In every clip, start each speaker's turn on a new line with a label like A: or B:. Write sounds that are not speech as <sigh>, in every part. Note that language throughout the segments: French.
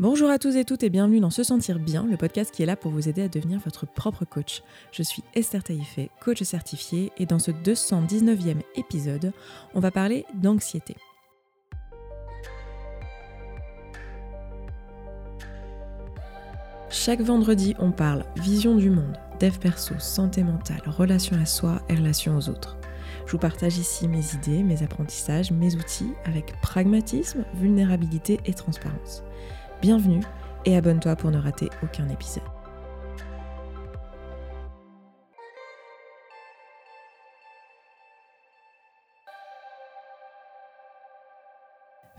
A: Bonjour à tous et toutes et bienvenue dans Se Sentir Bien, le podcast qui est là pour vous aider à devenir votre propre coach. Je suis Esther Taïfé, coach certifiée, et dans ce 219e épisode, on va parler d'anxiété. Chaque vendredi, on parle vision du monde, dev perso, santé mentale, relation à soi et relation aux autres. Je vous partage ici mes idées, mes apprentissages, mes outils avec pragmatisme, vulnérabilité et transparence. Bienvenue et abonne-toi pour ne rater aucun épisode.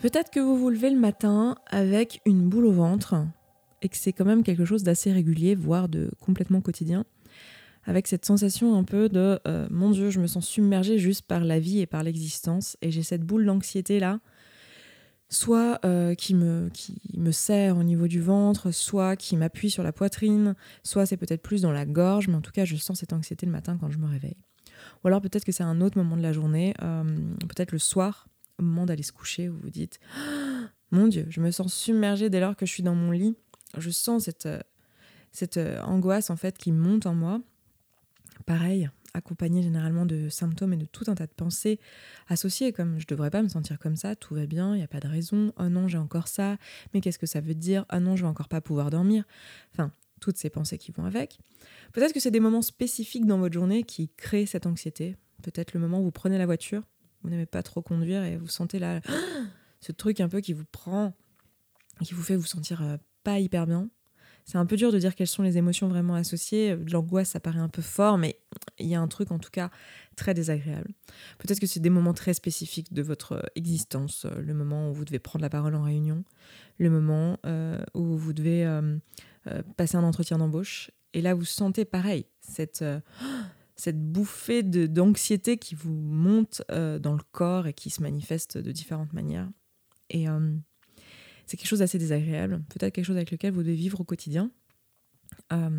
A: Peut-être que vous vous levez le matin avec une boule au ventre et que c'est quand même quelque chose d'assez régulier, voire de complètement quotidien, avec cette sensation un peu de euh, mon Dieu, je me sens submergée juste par la vie et par l'existence et j'ai cette boule d'anxiété là soit euh, qui, me, qui me serre au niveau du ventre, soit qui m'appuie sur la poitrine, soit c'est peut-être plus dans la gorge, mais en tout cas je sens cette anxiété le matin quand je me réveille. Ou alors peut-être que c'est un autre moment de la journée, euh, peut-être le soir, au moment d'aller se coucher, où vous dites <gasps> Mon Dieu, je me sens submergée dès lors que je suis dans mon lit, je sens cette, euh, cette angoisse en fait qui monte en moi. Pareil, accompagné généralement de symptômes et de tout un tas de pensées associées, comme je devrais pas me sentir comme ça, tout va bien, il n'y a pas de raison, oh non, j'ai encore ça, mais qu'est-ce que ça veut dire, oh non, je vais encore pas pouvoir dormir. Enfin, toutes ces pensées qui vont avec. Peut-être que c'est des moments spécifiques dans votre journée qui créent cette anxiété. Peut-être le moment où vous prenez la voiture, vous n'aimez pas trop conduire et vous sentez là <gasps> ce truc un peu qui vous prend, qui vous fait vous sentir euh, pas hyper bien. C'est un peu dur de dire quelles sont les émotions vraiment associées. L'angoisse, ça paraît un peu fort, mais il y a un truc en tout cas très désagréable. Peut-être que c'est des moments très spécifiques de votre existence, euh, le moment où vous devez prendre la parole en réunion, le moment euh, où vous devez euh, passer un entretien d'embauche. Et là, vous sentez pareil, cette, <gasps> cette bouffée d'anxiété qui vous monte dans le corps et qui se manifeste de différentes manières. Et c'est quelque chose d'assez désagréable, peut-être quelque chose avec lequel vous devez vivre au quotidien, euh,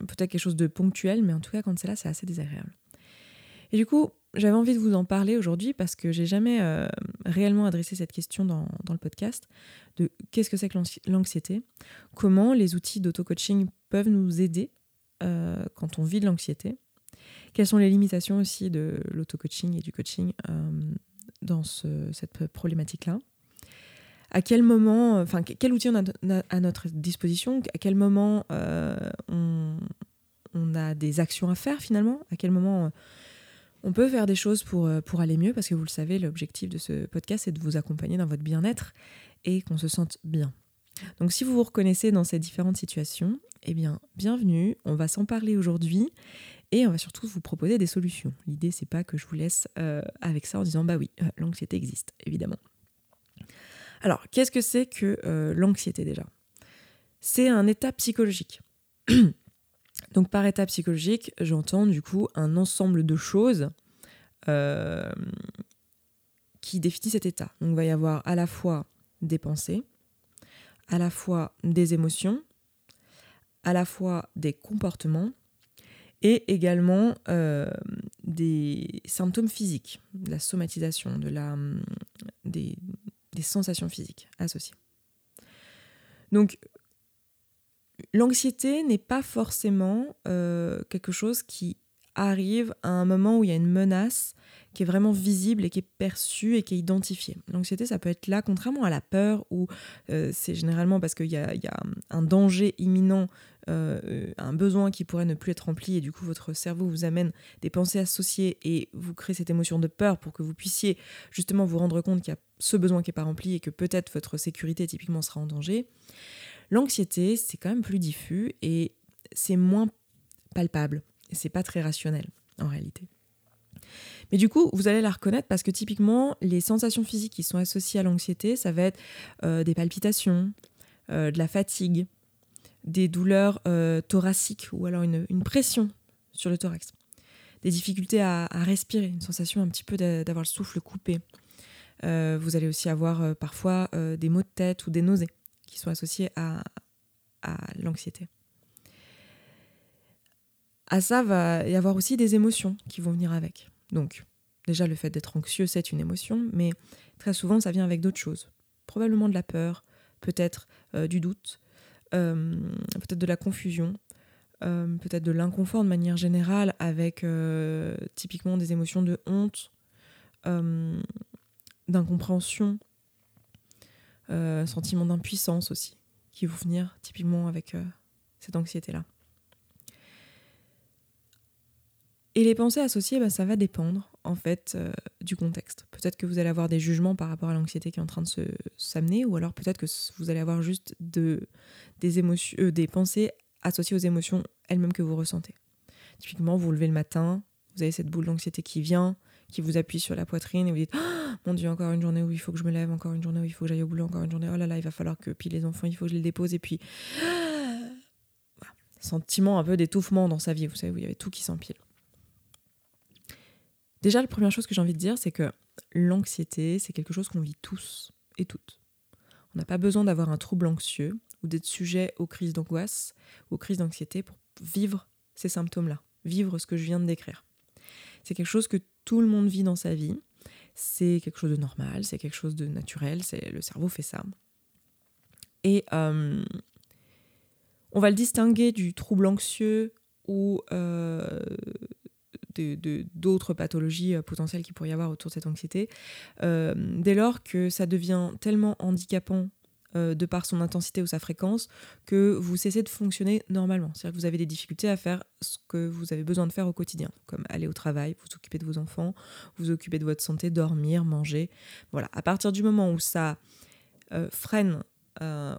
A: peut-être quelque chose de ponctuel, mais en tout cas quand c'est là, c'est assez désagréable. Et du coup, j'avais envie de vous en parler aujourd'hui parce que j'ai jamais euh, réellement adressé cette question dans, le podcast de qu'est-ce que c'est que l'anxiété, comment les outils d'auto-coaching peuvent nous aider euh, quand on vit de l'anxiété, quelles sont les limitations aussi de l'auto-coaching et du coaching dans cette problématique-là à quel moment, euh, enfin, quel outil on a à notre disposition, à quel moment euh, on, a des actions à faire finalement, à quel moment euh, on peut faire des choses pour, pour aller mieux, parce que vous le savez, l'objectif de ce podcast, c'est de vous accompagner dans votre bien-être et qu'on se sente bien. Donc si vous vous reconnaissez dans ces différentes situations, eh bien, bienvenue, on va s'en parler aujourd'hui et on va surtout vous proposer des solutions. L'idée, c'est pas que je vous laisse avec ça en disant bah oui, l'anxiété existe, évidemment. Alors, qu'est-ce que c'est que euh, l'anxiété déjà? C'est un état psychologique. <clears throat> Donc par état psychologique, j'entends du coup un ensemble de choses euh, qui définissent cet état. Donc il va y avoir à la fois des pensées, à la fois des émotions, à la fois des comportements et également euh, des symptômes physiques, de la somatisation, de la, des, des sensations physiques associées. Donc, l'anxiété n'est pas forcément euh, quelque chose qui arrive à un moment où il y a une menace qui est vraiment visible et qui est perçue et qui est identifiée. L'anxiété, ça peut être là, contrairement à la peur, où euh, c'est généralement parce qu'il y, a, un danger imminent euh, un besoin qui pourrait ne plus être rempli et du coup votre cerveau vous amène des pensées associées et vous crée cette émotion de peur pour que vous puissiez justement vous rendre compte qu'il y a ce besoin qui n'est pas rempli et que peut-être votre sécurité typiquement sera en danger. L'anxiété, c'est quand même plus diffus et c'est moins palpable c'est pas très rationnel en réalité. Mais du coup, vous allez la reconnaître parce que typiquement, les sensations physiques qui sont associées à l'anxiété, ça va être euh, des palpitations, euh, de la fatigue, des douleurs euh, thoraciques ou alors une, pression sur le thorax, des difficultés à, respirer, une sensation un petit peu d'avoir le souffle coupé. Vous allez aussi avoir parfois des maux de tête ou des nausées qui sont associés à, à l'anxiété. À ça va y avoir aussi des émotions qui vont venir avec. Donc, déjà, le fait d'être anxieux, c'est une émotion, mais très souvent, ça vient avec d'autres choses. Probablement de la peur, peut-être du doute, peut-être de la confusion, peut-être de l'inconfort de manière générale, avec typiquement des émotions de honte, d'incompréhension, sentiment d'impuissance aussi, qui vont venir typiquement avec cette anxiété-là. Et les pensées associées, bah, ça va dépendre en fait euh, du contexte. Peut-être que vous allez avoir des jugements par rapport à l'anxiété qui est en train de s'amener, ou alors peut-être que vous allez avoir juste euh, des pensées associées aux émotions elles-mêmes que vous ressentez. Typiquement, vous vous levez le matin, vous avez cette boule d'anxiété qui vient, qui vous appuie sur la poitrine et vous dites oh, Mon Dieu, encore une journée où il faut que je me lève, encore une journée où il faut que j'aille au boulot, encore une journée, oh là là, il va falloir que. Puis les enfants, il faut que je les dépose, et puis. Sentiment un peu d'étouffement dans sa vie, vous savez, où il y avait tout qui s'empile. Déjà, la première chose que j'ai envie de dire, c'est que l'anxiété, c'est quelque chose qu'on vit tous et toutes. On n'a pas besoin d'avoir un trouble anxieux ou d'être sujet aux crises d'angoisse ou aux crises d'anxiété pour vivre ces symptômes-là, vivre ce que je viens de décrire. C'est quelque chose que tout le monde vit dans sa vie. C'est quelque chose de normal, c'est quelque chose de naturel, c'est le cerveau fait ça. Et euh, on va le distinguer du trouble anxieux ou euh, d'autres pathologies euh, potentielles qu'il pourrait y avoir autour de cette anxiété, euh, dès lors que ça devient tellement handicapant euh, de par son intensité ou sa fréquence que vous cessez de fonctionner normalement. C'est-à-dire que vous avez des difficultés à faire ce que vous avez besoin de faire au quotidien, comme aller au travail, vous occuper de vos enfants, vous occuper de votre santé, dormir, manger. Voilà, à partir du moment où ça freine,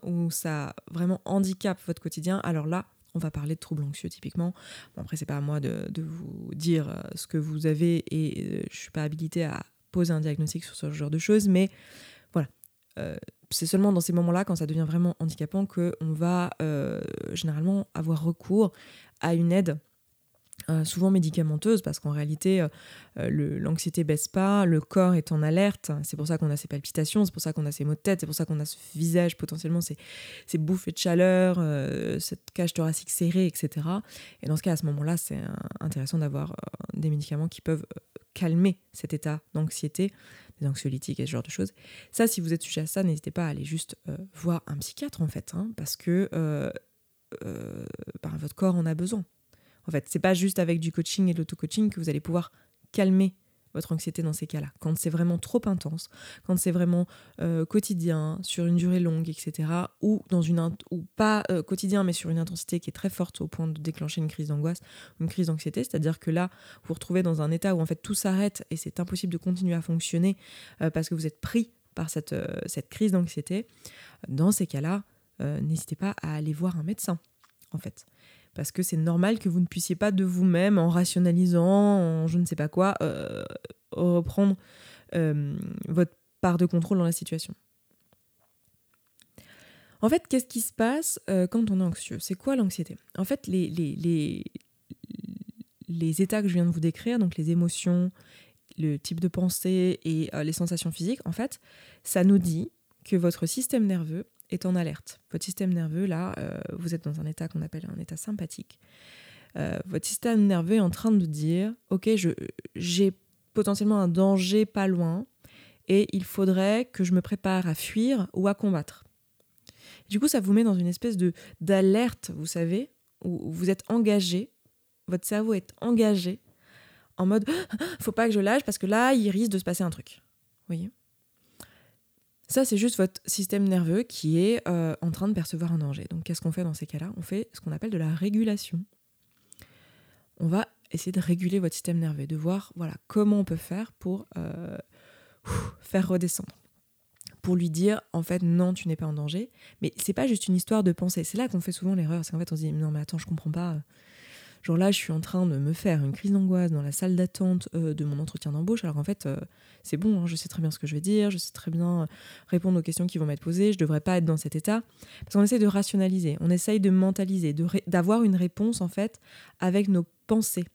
A: où ça vraiment handicape votre quotidien, alors là, on va parler de troubles anxieux typiquement. Bon, après, c'est pas à moi de, vous dire euh, ce que vous avez et je euh, je suis pas habilitée à poser un diagnostic sur ce genre de choses, mais voilà. Euh, c'est seulement dans ces moments-là, quand ça devient vraiment handicapant, qu'on va généralement avoir recours à une aide euh, souvent médicamenteuse parce qu'en réalité euh, euh, l'anxiété baisse pas, le corps est en alerte, c'est pour ça qu'on a ces palpitations, c'est pour ça qu'on a ces maux de tête, c'est pour ça qu'on a ce visage potentiellement, ces, ces bouffées de chaleur, cette cage thoracique serrée, etc. Et dans ce cas, à ce moment-là, c'est intéressant d'avoir des médicaments qui peuvent calmer cet état d'anxiété, des anxiolytiques et ce genre de choses. Ça, si vous êtes sujet à ça, n'hésitez pas à aller juste voir un psychiatre en fait, hein, parce que ben, votre corps en a besoin. En fait, c'est pas juste avec du coaching et de l'auto-coaching que vous allez pouvoir calmer votre anxiété dans ces cas-là. Quand c'est vraiment trop intense, quand c'est vraiment euh, quotidien, sur une durée longue, etc., ou dans une ou pas euh, quotidien, mais sur une intensité qui est très forte au point de déclencher une crise d'angoisse une crise d'anxiété, c'est-à-dire que là, vous vous retrouvez dans un état où en fait tout s'arrête et c'est impossible de continuer à fonctionner euh, parce que vous êtes pris par cette, cette crise d'anxiété. Dans ces cas-là, n'hésitez pas à aller voir un médecin, en fait parce que c'est normal que vous ne puissiez pas de vous-même, en rationalisant, en je ne sais pas quoi, euh, reprendre euh, votre part de contrôle dans la situation. En fait, qu'est-ce qui se passe euh, quand on est anxieux? C'est quoi l'anxiété? En fait, les, les, les, les, états que je viens de vous décrire, donc les émotions, le type de pensée et les sensations physiques, en fait, ça nous dit que votre système nerveux est en alerte. Votre système nerveux, là, euh, vous êtes dans un état qu'on appelle un état sympathique. Euh, votre système nerveux est en train de dire, ok, j'ai potentiellement un danger pas loin et il faudrait que je me prépare à fuir ou à combattre. Du coup, ça vous met dans une espèce de d'alerte, vous savez, où vous êtes engagé, votre cerveau est engagé en mode, <gasps> faut pas que je lâche parce que là, il risque de se passer un truc. Vous voyez? Ça, c'est juste votre système nerveux qui est euh, en train de percevoir un danger. Donc, qu'est-ce qu'on fait dans ces cas-là? On fait ce qu'on appelle de la régulation. On va essayer de réguler votre système nerveux, de voir voilà, comment on peut faire pour euh, faire redescendre. Pour lui dire, en fait, non, tu n'es pas en danger. Mais c'est pas juste une histoire de pensée. C'est là qu'on fait souvent l'erreur. C'est qu'en fait, on se dit, non, mais attends, je comprends pas. Genre là, je suis en train de me faire une crise d'angoisse dans la salle d'attente euh, de mon entretien d'embauche, alors en fait, euh, c'est bon, hein, je sais très bien ce que je vais dire, je sais très bien euh, répondre aux questions qui vont m'être posées, je devrais pas être dans cet état. Parce qu'on essaie de rationaliser, on essaye de mentaliser, d'avoir une réponse en fait avec nos pensées,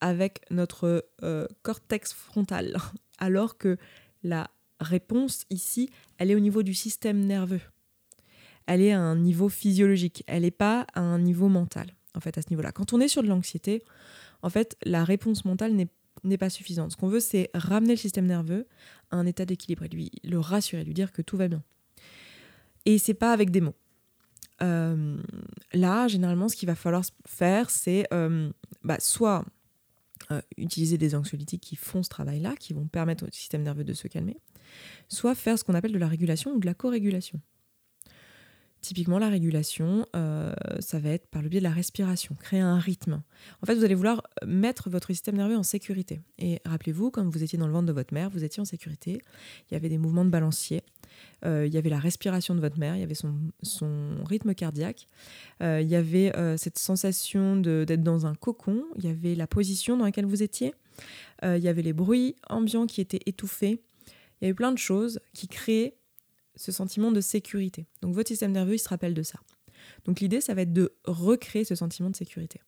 A: avec notre cortex frontal, <laughs> alors que la réponse ici, elle est au niveau du système nerveux. Elle est à un niveau physiologique, elle n'est pas à un niveau mental en fait, à ce niveau-là. Quand on est sur de l'anxiété, en fait, la réponse mentale n'est pas suffisante. Ce qu'on veut, c'est ramener le système nerveux à un état d'équilibre et lui le rassurer, lui dire que tout va bien. Et c'est pas avec des mots. Euh, là, généralement, ce qu'il va falloir faire, c'est euh, bah, soit euh, utiliser des anxiolytiques qui font ce travail-là, qui vont permettre au système nerveux de se calmer, soit faire ce qu'on appelle de la régulation ou de la co-régulation. Typiquement, la régulation, ça va être par le biais de la respiration, créer un rythme. En fait, vous allez vouloir mettre votre système nerveux en sécurité. Et rappelez-vous, quand vous étiez dans le ventre de votre mère, vous étiez en sécurité. Il y avait des mouvements de balancier. Euh, il y avait la respiration de votre mère, il y avait son, rythme cardiaque, euh, il y avait euh, cette sensation d'être dans un cocon, il y avait la position dans laquelle vous étiez, il y avait les bruits ambiants qui étaient étouffés, il y avait plein de choses qui créaient ce sentiment de sécurité. Donc votre système nerveux, il se rappelle de ça. Donc l'idée, ça va être de recréer ce sentiment de sécurité.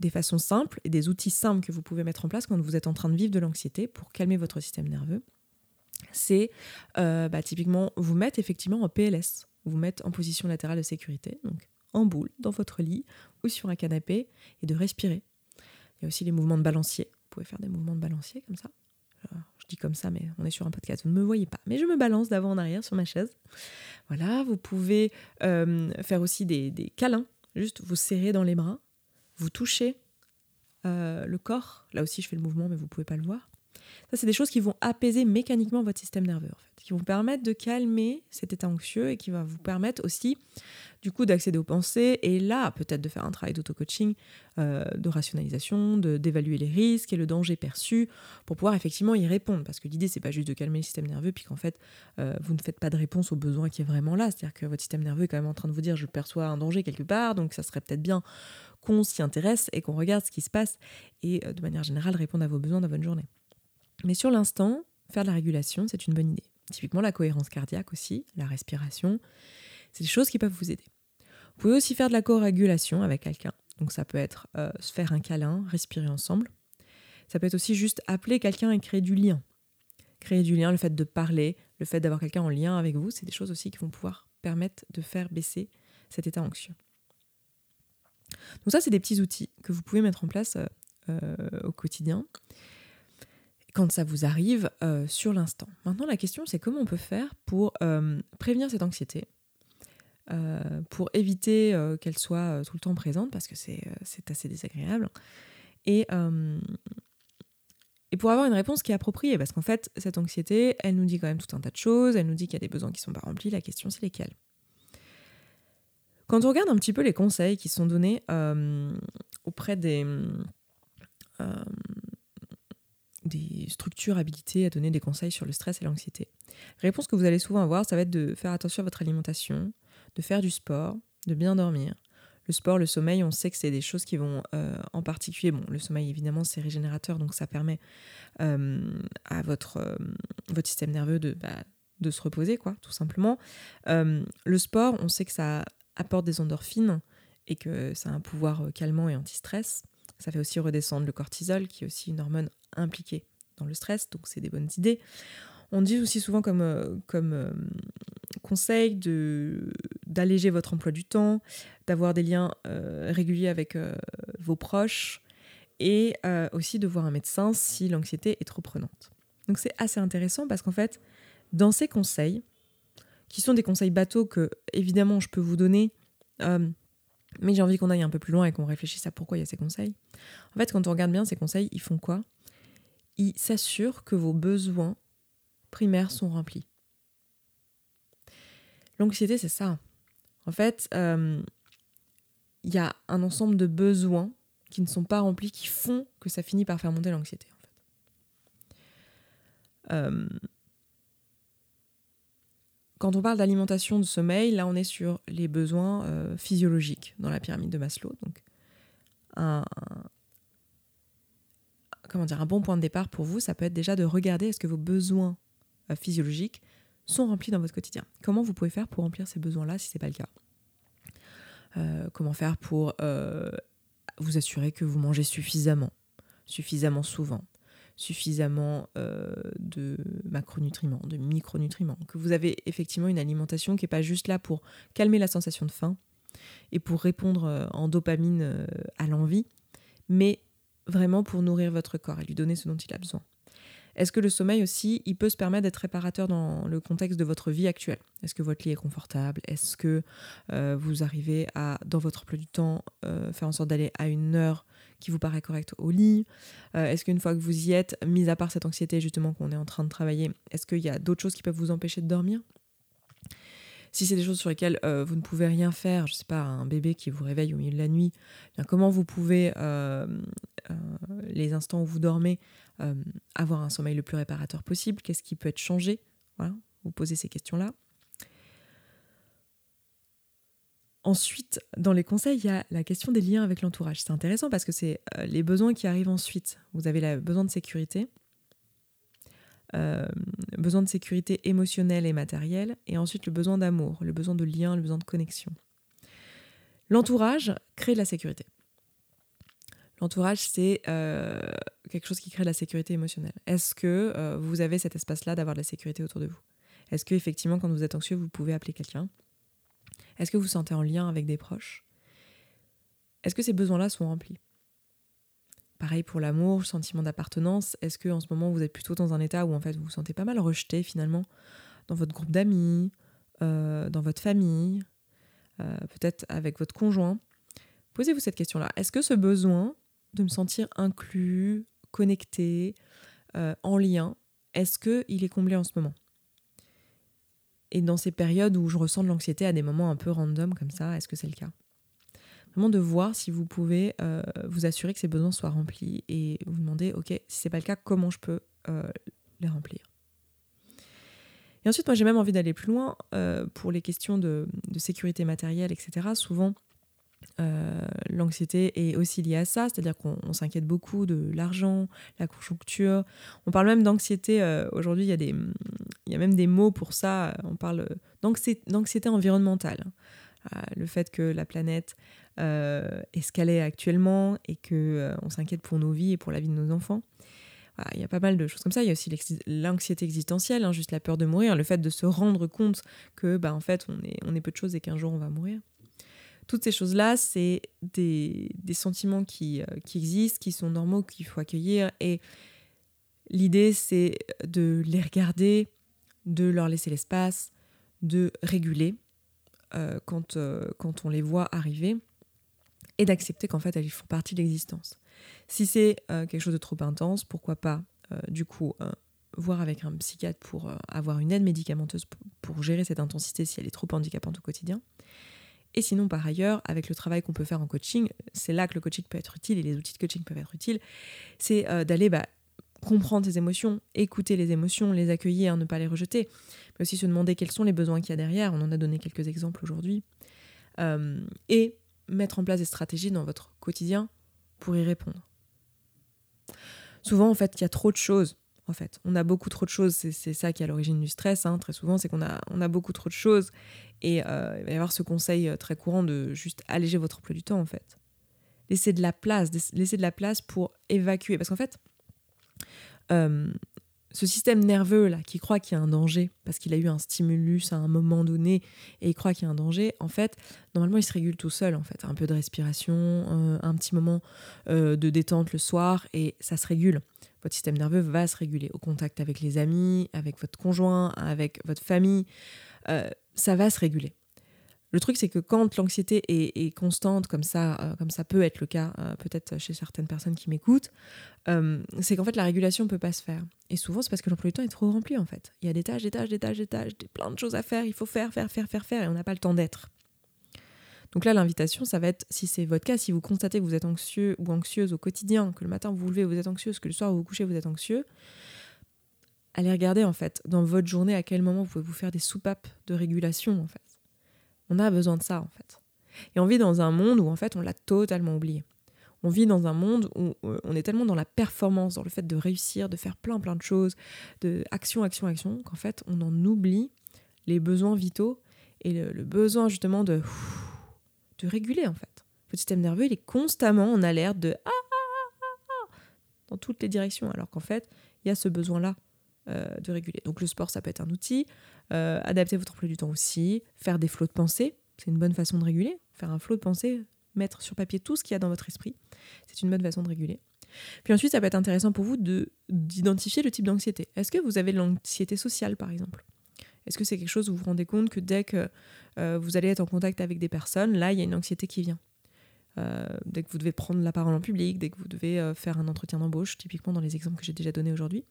A: Des façons simples et des outils simples que vous pouvez mettre en place quand vous êtes en train de vivre de l'anxiété pour calmer votre système nerveux c'est euh, bah, typiquement vous mettre effectivement en PLS, vous mettre en position latérale de sécurité, donc en boule, dans votre lit ou sur un canapé, et de respirer. Il y a aussi les mouvements de balancier. Vous pouvez faire des mouvements de balancier comme ça. Je dis comme ça, mais on est sur un podcast, vous ne me voyez pas. Mais je me balance d'avant en arrière sur ma chaise. Voilà, vous pouvez euh, faire aussi des, des, câlins, juste vous serrer dans les bras, vous touchez euh, le corps. Là aussi, je fais le mouvement, mais vous ne pouvez pas le voir. Ça, c'est des choses qui vont apaiser mécaniquement votre système nerveux, qui vont permettre de calmer cet état anxieux et qui va vous permettre aussi, du coup, d'accéder aux pensées et là, peut-être de faire un travail d'auto-coaching, euh, de rationalisation, d'évaluer les risques et le danger perçu pour pouvoir effectivement y répondre. Parce que l'idée, c'est pas juste de calmer le système nerveux puis qu'en fait, euh, vous ne faites pas de réponse au besoin qui est vraiment là. C'est-à-dire que votre système nerveux est quand même en train de vous dire je perçois un danger quelque part, donc ça serait peut-être bien qu'on s'y intéresse et qu'on regarde ce qui se passe et euh, de manière générale répondre à vos besoins dans votre journée. Mais sur l'instant, faire de la régulation, c'est une bonne idée. Typiquement la cohérence cardiaque aussi, la respiration, c'est des choses qui peuvent vous aider. Vous pouvez aussi faire de la co-régulation avec quelqu'un. Donc ça peut être euh, se faire un câlin, respirer ensemble. Ça peut être aussi juste appeler quelqu'un et créer du lien. Créer du lien, le fait de parler, le fait d'avoir quelqu'un en lien avec vous, c'est des choses aussi qui vont pouvoir permettre de faire baisser cet état anxieux. Donc ça, c'est des petits outils que vous pouvez mettre en place euh, euh, au quotidien quand ça vous arrive euh, sur l'instant. Maintenant, la question, c'est comment on peut faire pour euh, prévenir cette anxiété, euh, pour éviter qu'elle soit tout le temps présente, parce que c'est assez désagréable, et, et pour avoir une réponse qui est appropriée, parce qu'en fait, cette anxiété, elle nous dit quand même tout un tas de choses, elle nous dit qu'il y a des besoins qui ne sont pas remplis, la question, c'est lesquels? Quand on regarde un petit peu les conseils qui sont donnés auprès des des structures habilitées à donner des conseils sur le stress et l'anxiété. Réponse que vous allez souvent avoir, ça va être de faire attention à votre alimentation, de faire du sport, de bien dormir. Le sport, le sommeil, on sait que c'est des choses qui vont euh, en particulier, bon, le sommeil évidemment c'est régénérateur, donc ça permet euh, à votre, euh, votre système nerveux de, bah, de se reposer, quoi, tout simplement. le sport, on sait que ça apporte des endorphines et que ça a un pouvoir calmant et anti-stress. Ça fait aussi redescendre le cortisol, qui est aussi une hormone impliquée dans le stress, donc c'est des bonnes idées. On dit aussi souvent comme, euh, comme euh, conseil d'alléger votre emploi du temps, d'avoir des liens euh, réguliers avec vos proches et aussi de voir un médecin si l'anxiété est trop prenante. Donc c'est assez intéressant parce qu'en fait, dans ces conseils, qui sont des conseils bateaux que évidemment je peux vous donner, mais j'ai envie qu'on aille un peu plus loin et qu'on réfléchisse à pourquoi il y a ces conseils. En fait, quand on regarde bien ces conseils, ils font quoi? Ils s'assurent que vos besoins primaires sont remplis. L'anxiété, c'est ça. En fait, euh, il y a un ensemble de besoins qui ne sont pas remplis qui font que ça finit par faire monter l'anxiété. En fait. Euh, quand on parle d'alimentation, de sommeil, là on est sur les besoins euh, physiologiques dans la pyramide de Maslow. Donc un, comment dire, un bon point de départ pour vous, ça peut être déjà de regarder est-ce que vos besoins euh, physiologiques sont remplis dans votre quotidien. Comment vous pouvez faire pour remplir ces besoins-là si ce n'est pas le cas? Euh, Comment faire pour vous assurer que vous mangez suffisamment, suffisamment souvent? Suffisamment euh, de macronutriments, de micronutriments, que vous avez effectivement une alimentation qui n'est pas juste là pour calmer la sensation de faim et pour répondre euh, en dopamine euh, à l'envie, mais vraiment pour nourrir votre corps et lui donner ce dont il a besoin. Est-ce que le sommeil aussi, il peut se permettre d'être réparateur dans le contexte de votre vie actuelle? Est-ce que votre lit est confortable? Est-ce que vous arrivez à, dans votre emploi du temps, faire en sorte d'aller à une heure qui vous paraît correcte au lit. Euh, Est-ce qu'une fois que vous y êtes, mis à part cette anxiété justement qu'on est en train de travailler, est-ce qu'il y a d'autres choses qui peuvent vous empêcher de dormir? Si c'est des choses sur lesquelles vous ne pouvez rien faire, je ne sais pas, un bébé qui vous réveille au milieu de la nuit, eh comment vous pouvez, les instants où vous dormez, euh, avoir un sommeil le plus réparateur possible, qu'est-ce qui peut être changé? Voilà, vous posez ces questions-là. Ensuite, dans les conseils, il y a la question des liens avec l'entourage. C'est intéressant parce que c'est euh, les besoins qui arrivent ensuite. Vous avez le besoin de sécurité, euh, besoin de sécurité émotionnelle et matérielle, et ensuite le besoin d'amour, le besoin de lien, le besoin de connexion. L'entourage crée de la sécurité. L'entourage, c'est euh, quelque chose qui crée de la sécurité émotionnelle. Est-ce que euh, vous avez cet espace-là d'avoir de la sécurité autour de vous? Est-ce que effectivement, quand vous êtes anxieux, vous pouvez appeler quelqu'un? Est-ce que vous vous sentez en lien avec des proches? Est-ce que ces besoins-là sont remplis? Pareil pour l'amour, le sentiment d'appartenance. Est-ce que en ce moment, vous êtes plutôt dans un état où en fait vous vous sentez pas mal rejeté finalement dans votre groupe d'amis, euh, dans votre famille, peut-être avec votre conjoint? Posez-vous cette question-là. Est-ce que ce besoin de me sentir inclus, connecté, euh, en lien, est-ce qu'il est comblé en ce moment? Et dans ces périodes où je ressens de l'anxiété à des moments un peu random comme ça, est-ce que c'est le cas? Vraiment de voir si vous pouvez euh, vous assurer que ces besoins soient remplis et vous demander, ok, si c'est pas le cas, comment je peux euh, les remplir? Et ensuite, moi, j'ai même envie d'aller plus loin pour les questions de, de, sécurité matérielle, etc. Souvent, euh, l'anxiété est aussi liée à ça, c'est-à-dire qu'on s'inquiète beaucoup de l'argent, la conjoncture. On parle même d'anxiété. Euh, aujourd'hui, il y, a y a même des mots pour ça. On parle d'anxiété environnementale. Euh, le fait que la planète est ce qu'elle est actuellement et qu'on on s'inquiète pour nos vies et pour la vie de nos enfants. il y a pas mal de choses comme ça. Il y a aussi l'anxiété existentielle, hein, juste la peur de mourir, le fait de se rendre compte que, bah, en fait, on est peu de choses et qu'un jour on va mourir. Toutes ces choses-là, c'est des, sentiments qui, euh, qui existent, qui sont normaux, qu'il faut accueillir. Et l'idée, c'est de les regarder, de leur laisser l'espace, de réguler euh, euh, quand on les voit arriver et d'accepter qu'en fait, elles font partie de l'existence. Si c'est quelque chose de trop intense, pourquoi pas, du coup, voir avec un psychiatre pour avoir une aide médicamenteuse pour gérer cette intensité si elle est trop handicapante au quotidien. Et sinon, par ailleurs, avec le travail qu'on peut faire en coaching, c'est là que le coaching peut être utile et les outils de coaching peuvent être utiles, c'est euh, d'aller bah, comprendre ses émotions, écouter les émotions, les accueillir, ne pas les rejeter, mais aussi se demander quels sont les besoins qu'il y a derrière. On en a donné quelques exemples aujourd'hui. Et mettre en place des stratégies dans votre quotidien pour y répondre. Souvent, en fait, il y a trop de choses On a beaucoup trop de choses, c'est ça qui est à l'origine du stress, hein, très souvent, c'est qu'on a, on a beaucoup trop de choses. Et euh, il va y avoir ce conseil euh, très courant de juste alléger votre emploi du temps, en fait. Laissez de la place, laissez de la place pour évacuer. Parce qu'en fait, euh, ce système nerveux là qui croit qu'il y a un danger parce qu'il a eu un stimulus à un moment donné et il croit qu'il y a un danger, en fait, normalement il se régule tout seul en fait, un peu de respiration, un petit moment de détente le soir et ça se régule votre système nerveux va se réguler au contact avec les amis, avec votre conjoint, avec votre famille. Euh, ça va se réguler. Le truc, c'est que quand l'anxiété est, constante, comme ça, euh, comme ça peut être le cas euh, peut-être chez certaines personnes qui m'écoutent, c'est qu'en fait la régulation ne peut pas se faire. Et souvent, c'est parce que l'emploi du temps est trop rempli en fait. Il y a des tâches, des tâches, des tâches, des tâches, plein de choses à faire. Il faut faire, faire, faire, faire, faire, et on n'a pas le temps d'être. Donc là, l'invitation, ça va être, si c'est votre cas, si vous constatez que vous êtes anxieux ou anxieuse au quotidien, que le matin vous vous levez, vous êtes anxieuse, que le soir vous vous couchez, vous êtes anxieux, allez regarder en fait dans votre journée à quel moment vous pouvez vous faire des soupapes de régulation en fait. On a besoin de ça en fait. Et on vit dans un monde où en fait on l'a totalement oublié. On vit dans un monde où euh, on est tellement dans la performance, dans le fait de réussir, de faire plein plein de choses, de action, action, action, qu'en fait on en oublie les besoins vitaux et le besoin justement de de réguler en fait. Votre système nerveux, il est constamment en alerte de ah, ah, ah, dans toutes les directions, alors qu'en fait, il y a ce besoin-là euh, de réguler. Donc le sport, ça peut être un outil. Euh, adapter votre emploi du temps aussi. Faire des flots de pensée, c'est une bonne façon de réguler. Faire un flot de pensée, mettre sur papier tout ce qu'il y a dans votre esprit, c'est une bonne façon de réguler. Puis ensuite, ça peut être intéressant pour vous d'identifier le type d'anxiété. Est-ce que vous avez de l'anxiété sociale, par exemple? Est-ce que c'est quelque chose où vous vous rendez compte que dès que euh, vous allez être en contact avec des personnes, là, il y a une anxiété qui vient? Euh, dès que vous devez prendre la parole en public, dès que vous devez faire un entretien d'embauche, typiquement dans les exemples que j'ai déjà donnés aujourd'hui.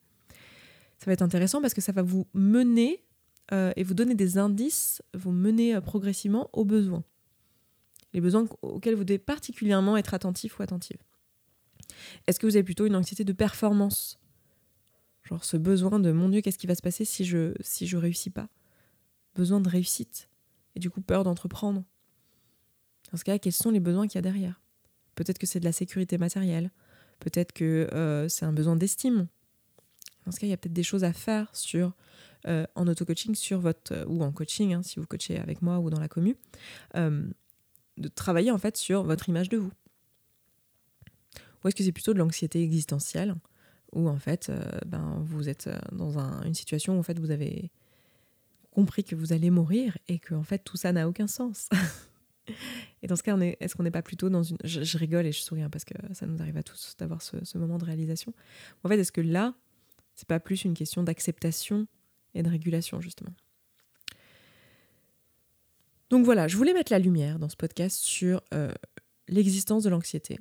A: Ça va être intéressant parce que ça va vous mener et vous donner des indices, vous mener progressivement aux besoins. Les besoins auxquels vous devez particulièrement être attentif ou attentive. Est-ce que vous avez plutôt une anxiété de performance? Genre ce besoin de mon Dieu, qu'est-ce qui va se passer si je si je réussis pas? Besoin de réussite et du coup peur d'entreprendre. Dans ce cas, quels sont les besoins qu'il y a derrière? Peut-être que c'est de la sécurité matérielle, peut-être que euh, c'est un besoin d'estime. Dans ce cas, il y a peut-être des choses à faire sur euh, en auto-coaching sur votre ou en coaching hein, si vous coachez avec moi ou dans la commu, euh, de travailler en fait sur votre image de vous. Ou est-ce que c'est plutôt de l'anxiété existentielle où en fait euh, ben, vous êtes euh, dans une situation où en fait vous avez compris que vous allez mourir et que en fait tout ça n'a aucun sens? <laughs> et dans ce cas, est-ce qu'on n'est pas plutôt dans une... Je, rigole et je souris hein, parce que ça nous arrive à tous d'avoir ce, moment de réalisation. En fait, est-ce que là, c'est pas plus une question d'acceptation et de régulation justement donc voilà, je voulais mettre la lumière dans ce podcast sur euh, l'existence de l'anxiété,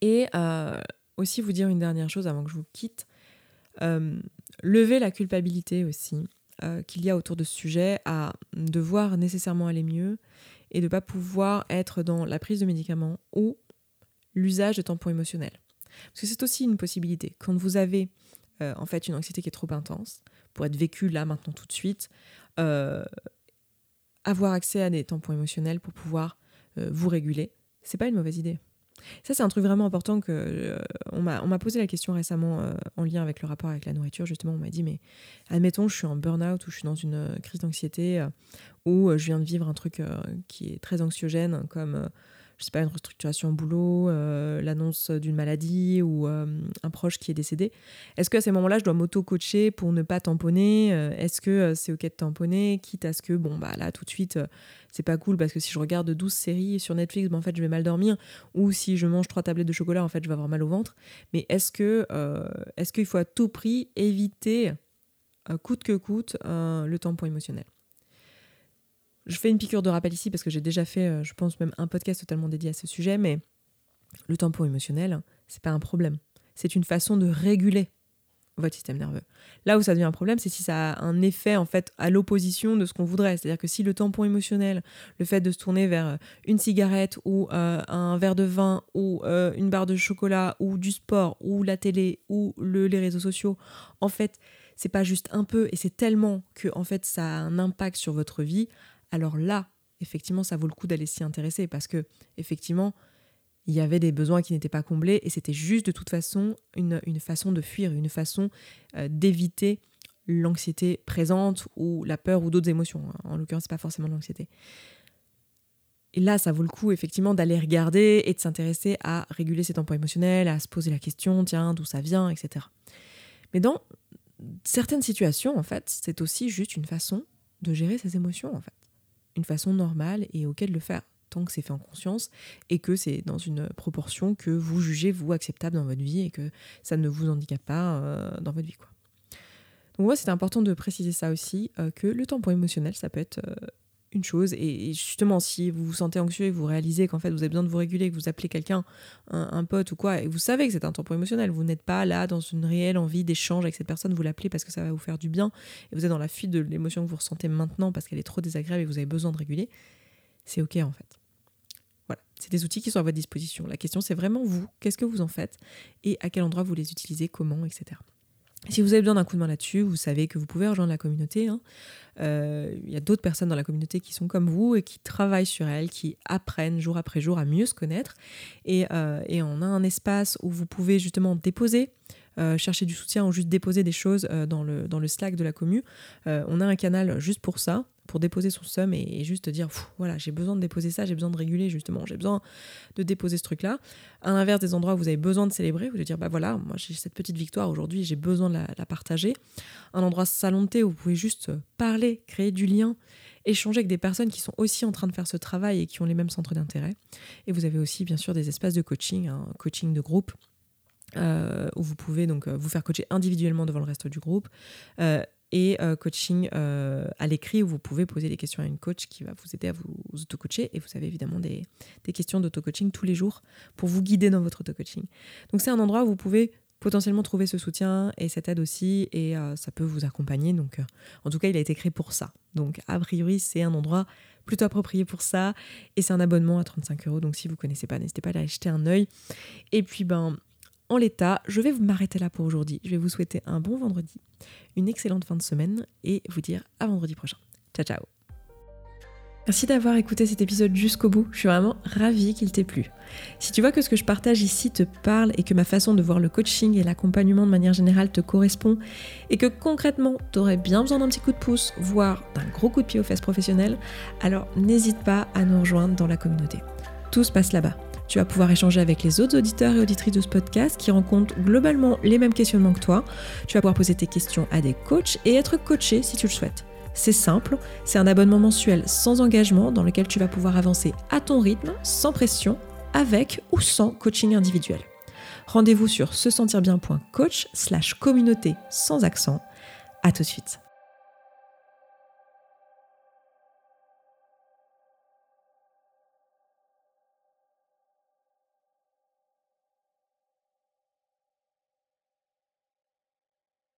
A: et euh, aussi vous dire une dernière chose avant que je vous quitte. Euh, lever la culpabilité aussi qu'il y a autour de ce sujet à devoir nécessairement aller mieux et de ne pas pouvoir être dans la prise de médicaments ou l'usage de tampons émotionnels. Parce que c'est aussi une possibilité. Quand vous avez en fait une anxiété qui est trop intense, pour être vécue là, maintenant, tout de suite, avoir accès à des tampons émotionnels pour pouvoir vous réguler, c'est pas une mauvaise idée. Ça, c'est un truc vraiment important que euh, on m'a posé la question récemment euh, en lien avec le rapport avec la nourriture. Justement, on m'a dit mais admettons, je suis en burn-out ou je suis dans une euh, crise d'anxiété ou je viens de vivre un truc qui est très anxiogène comme je sais pas, une restructuration au boulot, euh, l'annonce d'une maladie ou euh, un proche qui est décédé. Est-ce qu'à ces moments-là, je dois m'auto-coacher pour ne pas tamponner euh, Est-ce que c'est OK de tamponner Quitte à ce que, bon, bah là, tout de suite, c'est pas cool parce que si je regarde 12 séries sur Netflix, bah, en fait, je vais mal dormir. Ou si je mange trois tablettes de chocolat, en fait, je vais avoir mal au ventre. Mais est-ce que est-ce qu'il faut à tout prix éviter, coûte que coûte, le tampon émotionnel? Je fais une piqûre de rappel ici parce que j'ai déjà fait, euh, je pense, même un podcast totalement dédié à ce sujet, mais le tampon émotionnel, c'est pas un problème. C'est une façon de réguler votre système nerveux. Là où ça devient un problème, c'est si ça a un effet en fait à l'opposition de ce qu'on voudrait. C'est-à-dire que si le tampon émotionnel, le fait de se tourner vers euh, une cigarette ou euh, un verre de vin ou une barre de chocolat ou du sport ou la télé ou les réseaux sociaux, en fait, c'est pas juste un peu et c'est tellement que en fait ça a un impact sur votre vie alors là, effectivement, ça vaut le coup d'aller s'y intéresser parce que, effectivement, il y avait des besoins qui n'étaient pas comblés et c'était juste de toute façon une, façon de fuir, une façon euh, d'éviter l'anxiété présente ou la peur ou d'autres émotions. En l'occurrence, pas forcément l'anxiété. Et là, ça vaut le coup effectivement d'aller regarder et de s'intéresser à réguler ses tempos émotionnels, à se poser la question, tiens, d'où ça vient, etc. Mais dans certaines situations, en fait, c'est aussi juste une façon de gérer ses émotions, en fait une façon normale et auquel le faire tant que c'est fait en conscience et que c'est dans une proportion que vous jugez vous acceptable dans votre vie et que ça ne vous handicape pas euh, dans votre vie quoi. Donc moi c'était important de préciser ça aussi euh, que le tampon émotionnel ça peut être euh, une chose. Et, justement, si vous vous sentez anxieux et vous réalisez qu'en fait vous avez besoin de vous réguler, que vous appelez quelqu'un, un, pote ou quoi, et vous savez que c'est un tampon émotionnel, vous n'êtes pas là dans une réelle envie d'échange avec cette personne, vous l'appelez parce que ça va vous faire du bien, et vous êtes dans la fuite de l'émotion que vous ressentez maintenant parce qu'elle est trop désagréable et vous avez besoin de réguler, c'est ok en fait. Voilà, c'est des outils qui sont à votre disposition. La question c'est vraiment vous, qu'est-ce que vous en faites et à quel endroit vous les utilisez, comment, etc. Si vous avez besoin d'un coup de main là-dessus, vous savez que vous pouvez rejoindre la communauté. Hein. Euh, il y a d'autres personnes dans la communauté qui sont comme vous et qui travaillent sur elles, qui apprennent jour après jour à mieux se connaître. Et, euh, on a un espace où vous pouvez justement déposer euh, chercher du soutien ou juste déposer des choses dans, le, dans le Slack de la commu. On a un canal juste pour ça, pour déposer son somme et, juste dire voilà, j'ai besoin de déposer ça, j'ai besoin de réguler justement, j'ai besoin de déposer ce truc-là. À l'inverse des endroits où vous avez besoin de célébrer, vous de dire bah voilà, moi j'ai cette petite victoire aujourd'hui, j'ai besoin de la, partager. Un endroit salon de thé où vous pouvez juste parler, créer du lien échanger avec des personnes qui sont aussi en train de faire ce travail et qui ont les mêmes centres d'intérêt. Et vous avez aussi bien sûr des espaces de coaching, un coaching de groupe. Euh, où vous pouvez donc vous faire coacher individuellement devant le reste du groupe et coaching à l'écrit où vous pouvez poser des questions à une coach qui va vous aider à vous auto-coacher et vous avez évidemment des, des questions d'auto-coaching tous les jours pour vous guider dans votre auto-coaching. Donc c'est un endroit où vous pouvez potentiellement trouver ce soutien et cette aide aussi, et euh, ça peut vous accompagner. Donc, euh, en tout cas, il a été créé pour ça. Donc, a priori, c'est un endroit plutôt approprié pour ça, et c'est un abonnement à 35 euros. Donc, si vous connaissez pas, n'hésitez pas à aller jeter un œil. Et puis, ben, en l'état, je vais m'arrêter là pour aujourd'hui. Je vais vous souhaiter un bon vendredi, une excellente fin de semaine, et vous dire à vendredi prochain. Ciao, ciao Merci d'avoir écouté cet épisode jusqu'au bout, je suis vraiment ravie qu'il t'ait plu. Si tu vois que ce que je partage ici te parle et que ma façon de voir le coaching et l'accompagnement de manière générale te correspond, et que concrètement tu aurais bien besoin d'un petit coup de pouce, voire d'un gros coup de pied aux fesses professionnelles, alors n'hésite pas à nous rejoindre dans la communauté. Tout se passe là-bas. Tu vas pouvoir échanger avec les autres auditeurs et auditrices de ce podcast qui rencontrent globalement les mêmes questionnements que toi. Tu vas pouvoir poser tes questions à des coachs et être coaché si tu le souhaites. C'est simple, c'est un abonnement mensuel sans engagement dans lequel tu vas pouvoir avancer à ton rythme, sans pression, avec ou sans coaching individuel. Rendez-vous sur se sentir bien.coach slash communauté sans accent. À tout de suite.